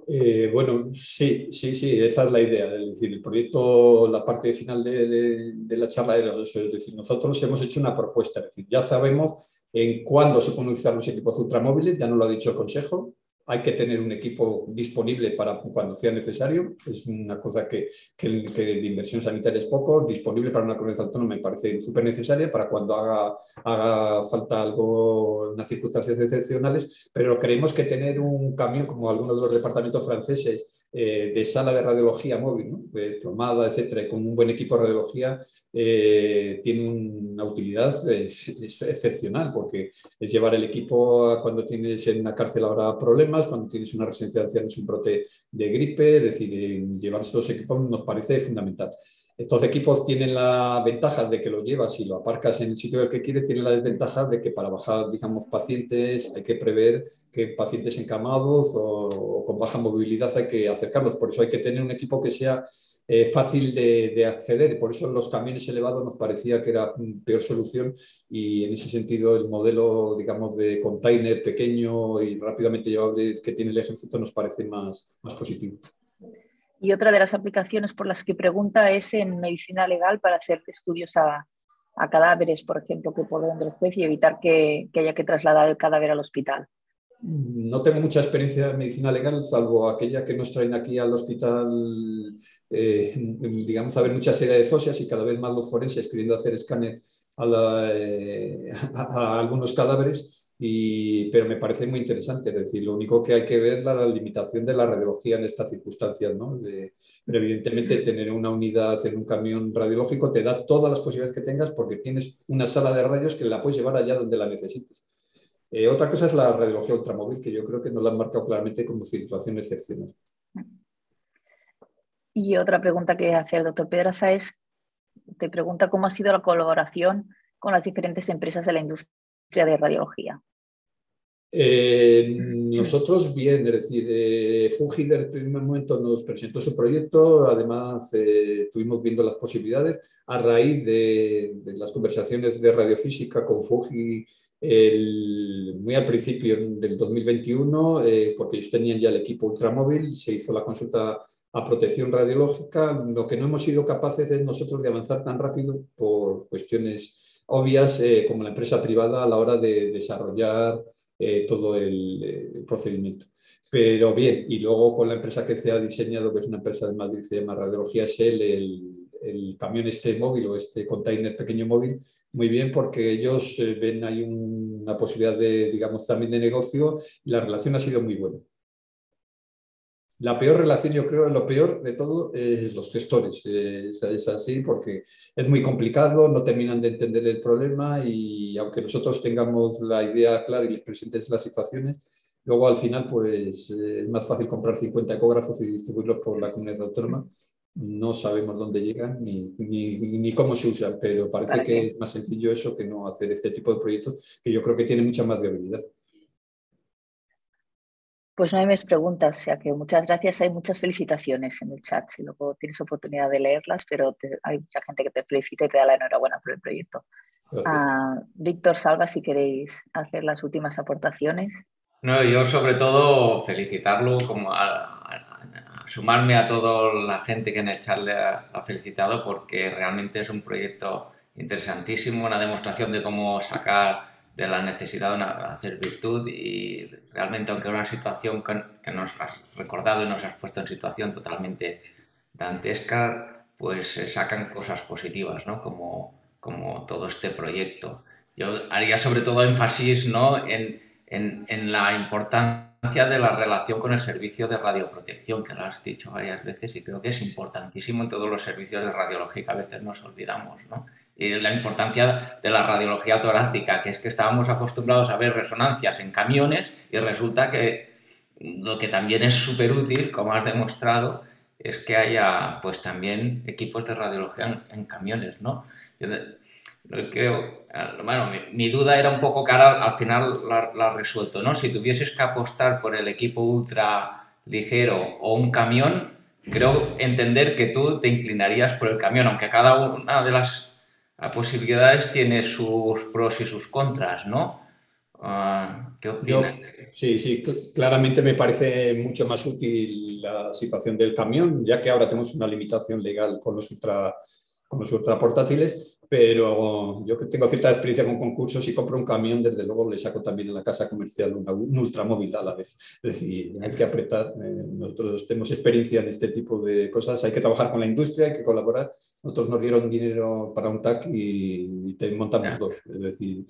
Eh, bueno, sí, sí, sí, esa es la idea. Es decir, el proyecto, la parte final de, la charla era eso. Es decir, nosotros hemos hecho una propuesta. Es decir, ya sabemos en cuándo se pueden utilizar los equipos ultramóviles, ya no lo ha dicho el Consejo, hay que tener un equipo disponible para cuando sea necesario. Es una cosa que, de inversión sanitaria es poco. Disponible para una comunidad autónoma me parece súper necesaria para cuando haga, falta algo, unas circunstancias excepcionales. Pero creemos que tener un camión como algunos de los departamentos franceses eh, de sala de radiología móvil, ¿no? plomada, etcétera, y con un buen equipo de radiología, eh, tiene una utilidad excepcional, porque es llevar el equipo cuando tienes en una cárcel ahora problemas, cuando tienes una residencia de ancianos un brote de gripe, es decir, llevar estos equipos nos parece fundamental. Estos equipos tienen la ventaja de que los llevas y lo aparcas en el sitio del que quieres, tienen la desventaja de que para bajar, digamos, pacientes hay que prever que pacientes encamados o, con baja movilidad hay que acercarlos. Por eso hay que tener un equipo que sea eh, fácil de, de, acceder. Por eso los camiones elevados nos parecía que era peor solución y en ese sentido el modelo, digamos, de container pequeño y rápidamente llevable que tiene el ejército nos parece más, más positivo. Y otra de las aplicaciones por las que pregunta es en medicina legal para hacer estudios a, cadáveres, por ejemplo, que por donde el juez y evitar que, haya que trasladar el cadáver al hospital. No tengo mucha experiencia en medicina legal, salvo aquella que nos traen aquí al hospital, eh, digamos, a ver mucha serie de fosias y cada vez más los forenses queriendo hacer escáner a, eh, a algunos cadáveres pero me parece muy interesante. Es decir, lo único que hay que ver es la, limitación de la radiología en estas circunstancias. ¿no? pero evidentemente tener una unidad en un camión radiológico te da todas las posibilidades que tengas porque tienes una sala de rayos que la puedes llevar allá donde la necesites. Eh, otra cosa es la radiología ultramóvil, que yo creo que nos la han marcado claramente como situación excepcional. Y otra pregunta que hace el doctor Pedraza es, te pregunta cómo ha sido la colaboración con las diferentes empresas de la industria de radiología. Eh, nosotros bien, es decir, eh, Fuji desde el primer momento nos presentó su proyecto, además eh, estuvimos viendo las posibilidades a raíz de, las conversaciones de radiofísica con Fuji muy al principio del 2021, porque ellos tenían ya el equipo ultramóvil, se hizo la consulta a protección radiológica, lo que no hemos sido capaces de nosotros de avanzar tan rápido por cuestiones obvias como la empresa privada a la hora de desarrollar eh, todo el, procedimiento. Pero bien, y luego con la empresa que se ha diseñado, que es una empresa de Madrid, se llama Radiología SEL, el, el camión este móvil o este container pequeño móvil, muy bien porque ellos eh, ven ahí una posibilidad de, digamos, también de negocio y la relación ha sido muy buena. La peor relación, yo creo, lo peor de todo es los gestores. Es, así porque es muy complicado, no terminan de entender el problema y aunque nosotros tengamos la idea clara y les presentes las situaciones, luego al final pues es más fácil comprar 50 ecógrafos y distribuirlos por la comunidad autónoma. No sabemos dónde llegan ni, ni, ni cómo se usan, pero parece que es más sencillo eso que no hacer este tipo de proyectos que yo creo que tienen mucha más viabilidad. Pues no hay más preguntas, o sea que muchas gracias. Hay muchas felicitaciones en el chat, si luego tienes oportunidad de leerlas, pero hay mucha gente que te felicita y te da la enhorabuena por el proyecto. Ah, Víctor Salva, si queréis hacer las últimas aportaciones. No, yo sobre todo felicitarlo, como a, sumarme a toda la gente que en el chat le ha felicitado, porque realmente es un proyecto interesantísimo, una demostración de cómo sacar de la necesidad de hacer virtud y realmente aunque una situación que, nos has recordado y nos has puesto en situación totalmente dantesca, pues se sacan cosas positivas, ¿no? Como, como todo este proyecto. Yo haría sobre todo énfasis ¿no? en, en, la importancia de la relación con el servicio de radioprotección, que lo has dicho varias veces y creo que es importantísimo en todos los servicios de radiología a veces nos olvidamos. ¿no? La importancia de la radiología torácica, que es que estábamos acostumbrados a ver resonancias en camiones y resulta que lo que también es súper útil, como has demostrado, es que haya pues también equipos de radiología en, camiones, ¿no? Creo, bueno, mi, duda era un poco cara, al final la, la resuelto, ¿no? Si tuvieses que apostar por el equipo ultra ligero o un camión, creo entender que tú te inclinarías por el camión, aunque cada una de las posibilidades tiene sus pros y sus contras, ¿no? Ah, ¿Qué opinas? sí, sí, claramente me parece mucho más útil la situación del camión, ya que ahora tenemos una limitación legal con los ultra, con los ultraportátiles, pero yo que tengo cierta experiencia con concursos y compro un camión, desde luego le saco también en la casa comercial un ultramóvil a la vez. Es decir, hay que apretar. Eh, nosotros tenemos experiencia en este tipo de cosas. Hay que trabajar con la industria, hay que colaborar. Nosotros nos dieron dinero para un TAC y te montamos dos. Es decir,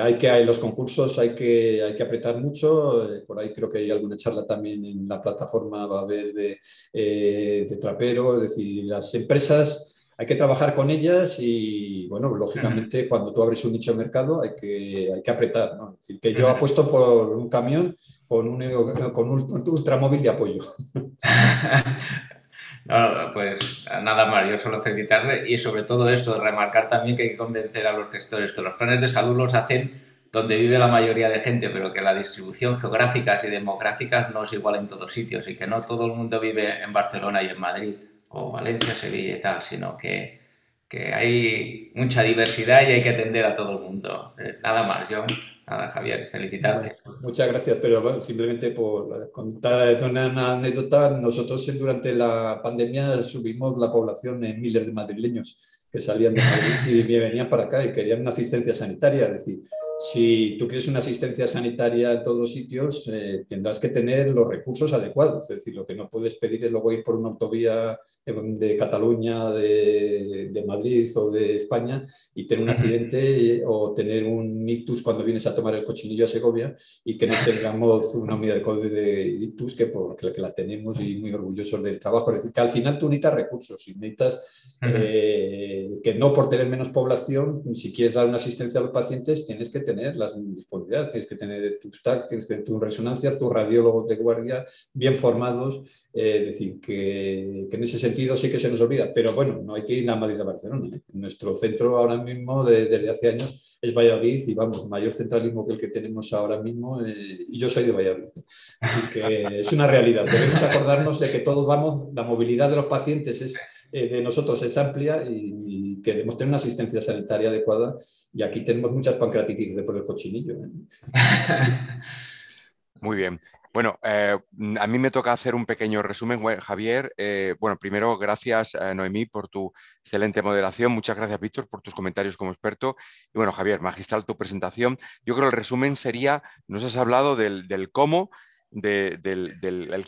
hay que en los concursos hay que, hay que apretar mucho. Eh, por ahí creo que hay alguna charla también en la plataforma, va a haber de, eh, de trapero. Es decir, las empresas hay que trabajar con ellas y, bueno, lógicamente cuando tú abres un nicho de mercado hay que, hay que apretar, ¿no? Es decir, que yo apuesto por un camión con un, con un ultramóvil de apoyo. pues nada más, yo solo felicitarte y sobre todo esto, remarcar también que hay que convencer a los gestores que los planes de salud los hacen donde vive la mayoría de gente, pero que la distribución geográfica y demográfica no es igual en todos sitios y que no todo el mundo vive en Barcelona y en Madrid o Valencia, Sevilla y tal, sino que, que hay mucha diversidad y hay que atender a todo el mundo. Eh, nada más, yo, nada, Javier, felicitarte. muchas gracias, pero simplemente por contar una anécdota, nosotros durante la pandemia subimos la población en miles de madrileños que salían de Madrid y venían para acá y querían una asistencia sanitaria, es decir, si tú quieres una asistencia sanitaria en todos sitios, eh, tendrás que tener los recursos adecuados. Es decir, lo que no puedes pedir es luego ir por una autovía de Cataluña, de, Madrid o de España y tener un accidente o tener un ictus cuando vienes a tomar el cochinillo a Segovia y que no tengamos una unidad de código de ictus que, porque que la tenemos y muy orgullosos del trabajo. Es decir, que al final tú necesitas recursos y necesitas eh, que no por tener menos población, si quieres dar una asistencia a los pacientes, tienes que tener las disponibilidades, tienes que tener tu stack, tienes que tener tu resonancia, tus radiólogos de guardia bien formados, eh, es decir, que, en ese sentido sí que se nos olvida, pero bueno, no hay que ir a Madrid a Barcelona. ¿eh? Nuestro centro ahora mismo, desde hace años, es Valladolid y vamos, mayor centralismo que el que tenemos ahora mismo, eh, y yo soy de Valladolid. Es una realidad. Debemos acordarnos de que todos vamos, la movilidad de los pacientes es de nosotros es amplia y, queremos tener una asistencia sanitaria adecuada y aquí tenemos muchas pancreatitis de por el cochinillo. ¿eh? Muy bien. Bueno, eh, a mí me toca hacer un pequeño resumen, Javier. Eh, bueno, primero, gracias, Noemí, por tu excelente moderación. Muchas gracias, Víctor, por tus comentarios como experto. Y bueno, Javier, magistral tu presentación. Yo creo que el resumen sería, nos has hablado del, cómo, del,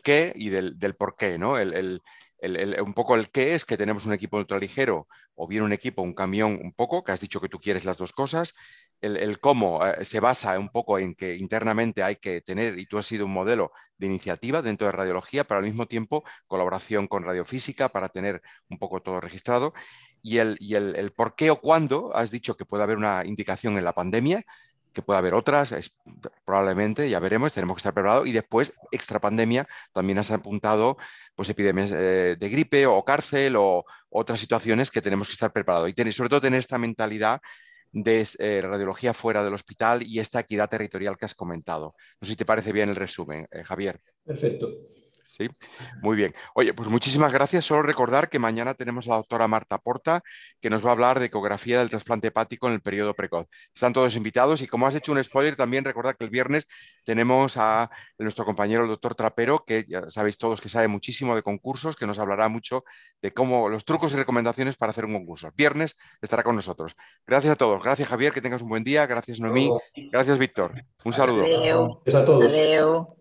qué y del, por qué, ¿no? el, un poco el qué es que tenemos un equipo ultraligero o bien un equipo, un camión, un poco, que has dicho que tú quieres las dos cosas. El, cómo eh, se basa un poco en que internamente hay que tener, y tú has sido un modelo de iniciativa dentro de radiología, pero al mismo tiempo colaboración con radiofísica para tener un poco todo registrado. Y el, y el por qué o cuándo has dicho que puede haber una indicación en la pandemia, que puede haber otras, probablemente, ya veremos, tenemos que estar preparados. Y después, extra pandemia, también has apuntado pues, epidemias eh, de gripe o cárcel o otras situaciones que tenemos que estar preparados. Y sobre todo tener esta mentalidad de eh, radiología fuera del hospital y esta equidad territorial que has comentado. No sé si te parece bien el resumen, eh, Javier. Perfecto. Sí, muy bien. Oye, pues muchísimas gracias. Solo recordar que mañana tenemos a la doctora Marta Porta, que nos va a hablar de ecografía del trasplante hepático en el periodo precoz. Están todos invitados y como has hecho un spoiler, también recordad que el viernes tenemos a nuestro compañero el doctor Trapero, que ya sabéis todos que sabe muchísimo de concursos, que nos hablará mucho de cómo los trucos y recomendaciones para hacer un concurso. Viernes estará con nosotros. Gracias a todos. Gracias Javier, que tengas un buen día. Gracias Noemí. Gracias Víctor. Un saludo. Gracias a todos.